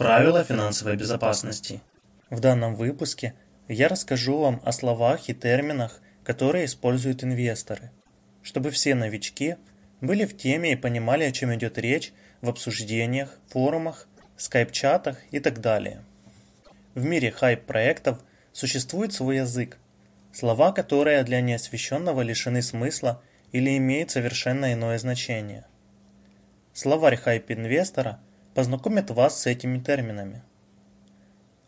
Правила финансовой безопасности». В данном выпуске я расскажу вам о словах и терминах, которые используют инвесторы, чтобы все новички были в теме и понимали, о чем идет речь в обсуждениях, форумах, скайп-чатах и так далее. В мире хайп-проектов существует свой язык, слова, которые для неосвещенного лишены смысла или имеют совершенно иное значение. Словарь хайп-инвестора познакомит вас с этими терминами.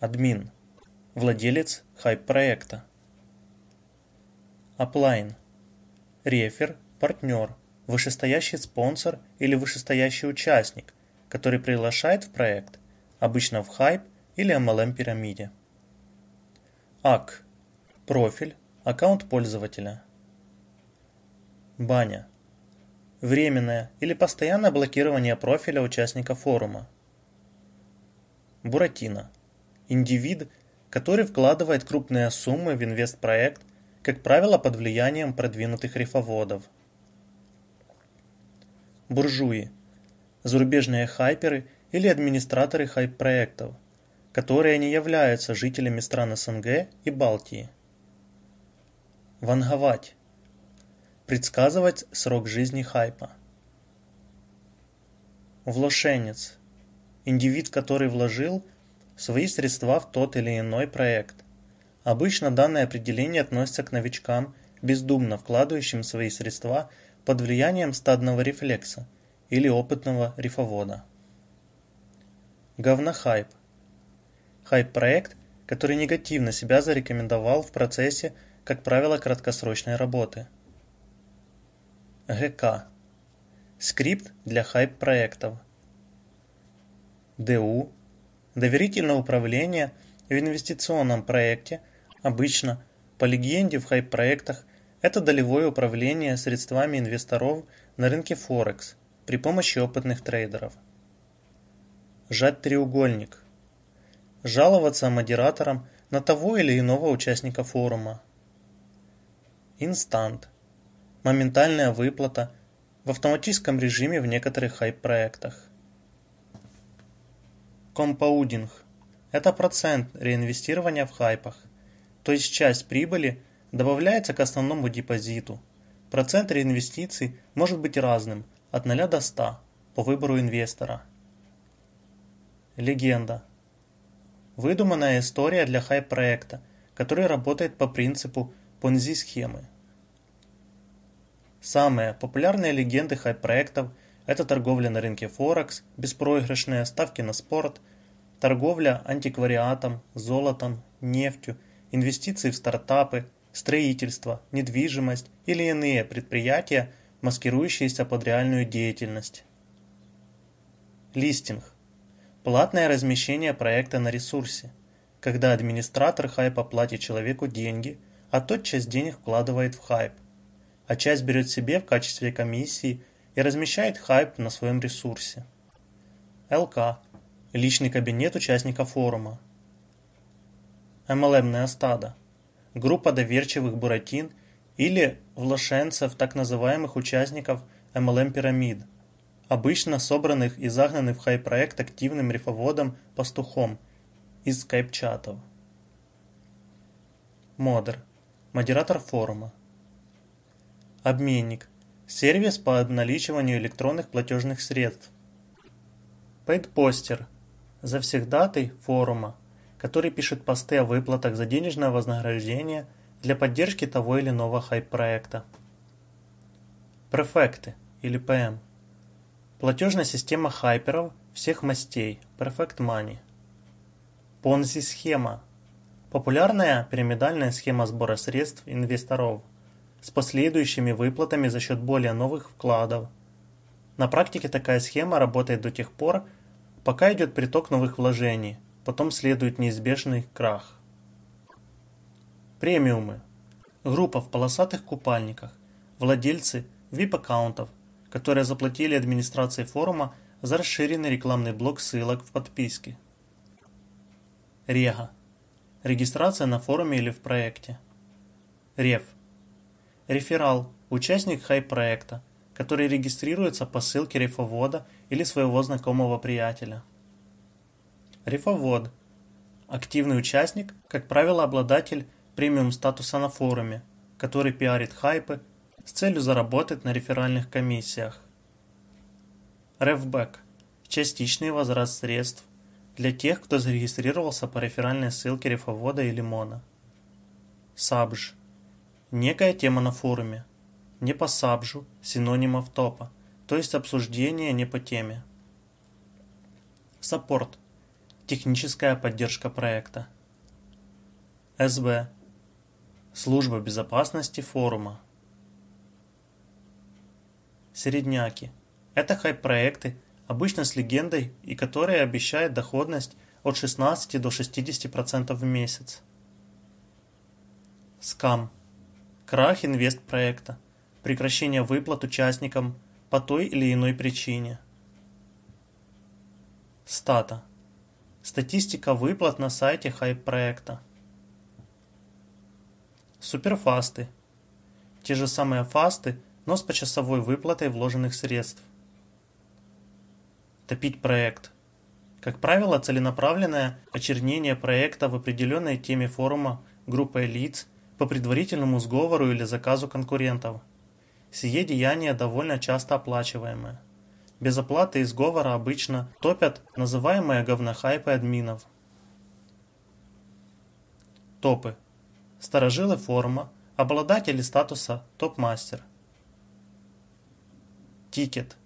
Админ – владелец хайп-проекта. Upline – рефер, партнер, вышестоящий спонсор или вышестоящий участник, который приглашает в проект, обычно в хайп или MLM-пирамиде. АК – профиль, аккаунт пользователя. Баня – временное или постоянное блокирование профиля участника форума. Буратино – индивид, который вкладывает крупные суммы в инвестпроект, как правило, под влиянием продвинутых рифоводов. Буржуи – зарубежные хайперы или администраторы хайп-проектов, которые не являются жителями стран СНГ и Балтии. Ванговать Предсказывать срок жизни хайпа. Вложенец. Индивид, который вложил свои средства в тот или иной проект. Обычно данное определение относится к новичкам, бездумно вкладывающим свои средства под влиянием стадного рефлекса или опытного рифовода. Говнохайп. Хайп-проект, который негативно себя зарекомендовал в процессе, как правило, краткосрочной работы – ГК. Скрипт для хайп-проектов. ДУ. Доверительное управление в инвестиционном проекте. Обычно, по легенде в хайп-проектах, это долевое управление средствами инвесторов на рынке Форекс при помощи опытных трейдеров. Жать треугольник. Жаловаться модераторам на того или иного участника форума. Instant моментальная выплата в автоматическом режиме в некоторых хайп-проектах. Compounding – это процент реинвестирования в хайпах, то есть часть прибыли добавляется к основному депозиту. Процент реинвестиций может быть разным – от 0 до 100 по выбору инвестора. Легенда. Выдуманная история для хайп-проекта, который работает по принципу понзи-схемы. Самые популярные легенды хайп-проектов – это торговля на рынке Форекс, беспроигрышные ставки на спорт, торговля антиквариатом, золотом, нефтью, инвестиции в стартапы, строительство, недвижимость или иные предприятия, маскирующиеся под реальную деятельность. Листинг – платное размещение проекта на ресурсе, когда администратор хайпа платит человеку деньги, а тот часть денег вкладывает в хайп а часть берет себе в качестве комиссии и размещает хайп на своем ресурсе. ЛК – личный кабинет участника форума. Стадо – группа доверчивых буратин или влошенцев, так называемых участников MLM-пирамид, обычно собранных и загнанных в хайп-проект активным рифоводом-пастухом из скайп-чатов. Модер – модератор форума Обменник – сервис по обналичиванию электронных платежных средств. Пэйдпостер – Завсегдатый форума, который пишет посты о выплатах за денежное вознаграждение для поддержки того или иного хайп-проекта. Префекты или ПМ. Платежная система хайперов всех мастей, Perfect Money. Понзи-схема. Популярная пирамидальная схема сбора средств инвесторов с последующими выплатами за счет более новых вкладов. На практике такая схема работает до тех пор, пока идет приток новых вложений, потом следует неизбежный крах. Премиумы. Группа в полосатых купальниках, владельцы VIP-аккаунтов, которые заплатили администрации форума за расширенный рекламный блок ссылок в подписке. Рега. Регистрация на форуме или в проекте. Реф. Реферал – участник хайп-проекта, который регистрируется по ссылке рефовода или своего знакомого приятеля. Рефовод – активный участник, как правило обладатель премиум статуса на форуме, который пиарит хайпы с целью заработать на реферальных комиссиях. Рефбэк – частичный возврат средств для тех, кто зарегистрировался по реферальной ссылке рефовода или мона. Сабж – некая тема на форуме, не по сабжу, синонимов топа, то есть обсуждение не по теме. Саппорт – техническая поддержка проекта. СБ – служба безопасности форума. Середняки – это хайп-проекты, обычно с легендой и которые обещают доходность от 16 до 60% в месяц. Скам – крах инвест-проекта – прекращение выплат участникам по той или иной причине. Стата. Статистика выплат на сайте хайп-проекта. Суперфасты. Те же самые фасты, но с почасовой выплатой вложенных средств. Топить проект. Как правило, целенаправленное очернение проекта в определенной теме форума группой лиц по предварительному сговору или заказу конкурентов – Сие деяние довольно часто оплачиваемое. Без оплаты и сговора обычно топят называемые говнохайпы админов. Топы. Старожилы форума, обладатели статуса топ-мастер. Тикет.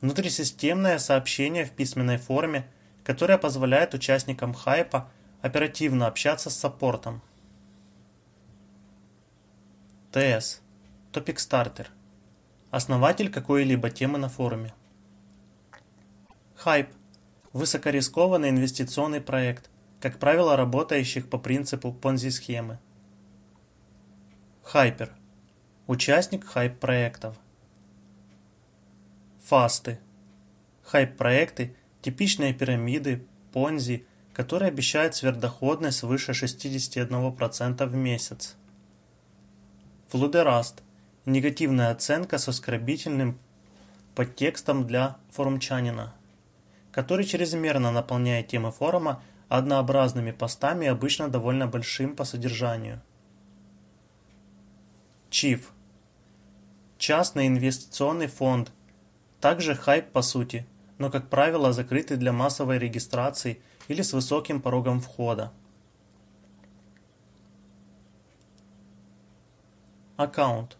Внутрисистемное сообщение в письменной форме, которое позволяет участникам хайпа оперативно общаться с саппортом. ТС. Topic Starter. Основатель какой-либо темы на форуме. Хайп. Высокорискованный инвестиционный проект, как правило, работающих по принципу понзи-схемы. Хайпер. Участник хайп-проектов. Фасты. Хайп-проекты – типичные пирамиды, понзи, которые обещают сверхдоходность свыше 61% в месяц. Флудераст – Негативная оценка с оскорбительным подтекстом для форумчанина, который чрезмерно наполняет темы форума однообразными постами, обычно довольно большим по содержанию. ЧИФ. Частный инвестиционный фонд. Также хайп по сути, но как правило закрытый для массовой регистрации или с высоким порогом входа. Аккаунт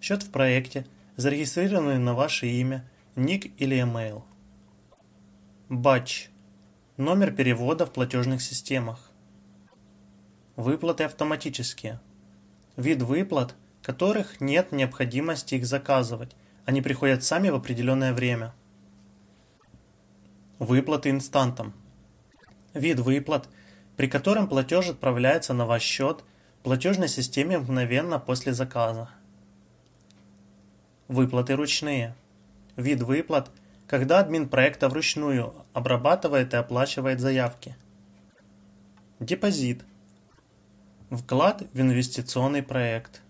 счет в проекте, зарегистрированный на ваше имя, ник или email. Батч – номер перевода в платежных системах. Выплаты автоматические. Вид выплат, которых нет необходимости их заказывать, они приходят сами в определенное время. Выплаты инстантом. Вид выплат, при котором платеж отправляется на ваш счет платежной системе мгновенно после заказа. Выплаты ручные. Вид выплат, когда админ проекта вручную обрабатывает и оплачивает заявки. Депозит. Вклад в инвестиционный проект.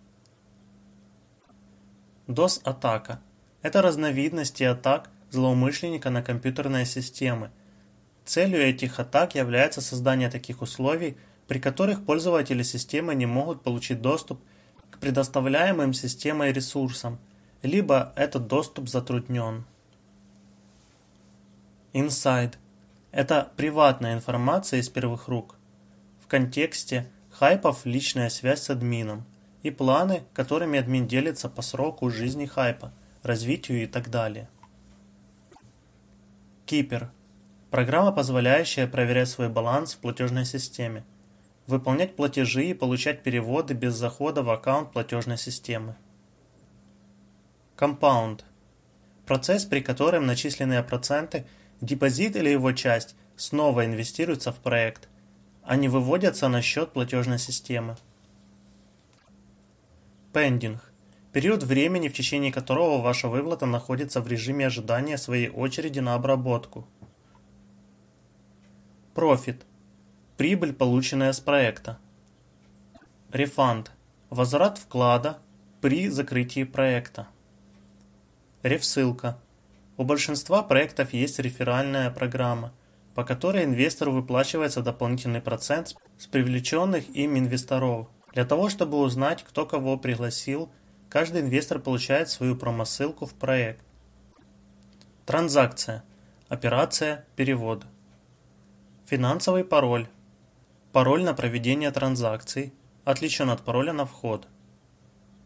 DOS-атака. Это разновидности атак злоумышленника на компьютерные системы. Целью этих атак является создание таких условий, при которых пользователи системы не могут получить доступ к предоставляемым системой ресурсам – либо этот доступ затруднен. Inside Это приватная информация из первых рук. В контексте хайпов личная связь с админом и планы, которыми админ делится по сроку жизни хайпа, развитию и так далее. Кипер. Программа, позволяющая проверять свой баланс в платежной системе, выполнять платежи и получать переводы без захода в аккаунт платежной системы. Compound. Процесс, при котором начисленные проценты, депозит или его часть снова инвестируются в проект, а не выводятся на счет платежной системы. Pending. Период времени, в течение которого ваша выплата находится в режиме ожидания своей очереди на обработку. Профит. Прибыль, полученная с проекта. Рефанд. Возврат вклада при закрытии проекта. Рефссылка. У большинства проектов есть реферальная программа, по которой инвестору выплачивается дополнительный процент с привлеченных им инвесторов. Для того, чтобы узнать, кто кого пригласил, каждый инвестор получает свою промосылку в проект. Транзакция. Операция. Перевод. Финансовый пароль. Пароль на проведение транзакций. Отличен от пароля на вход –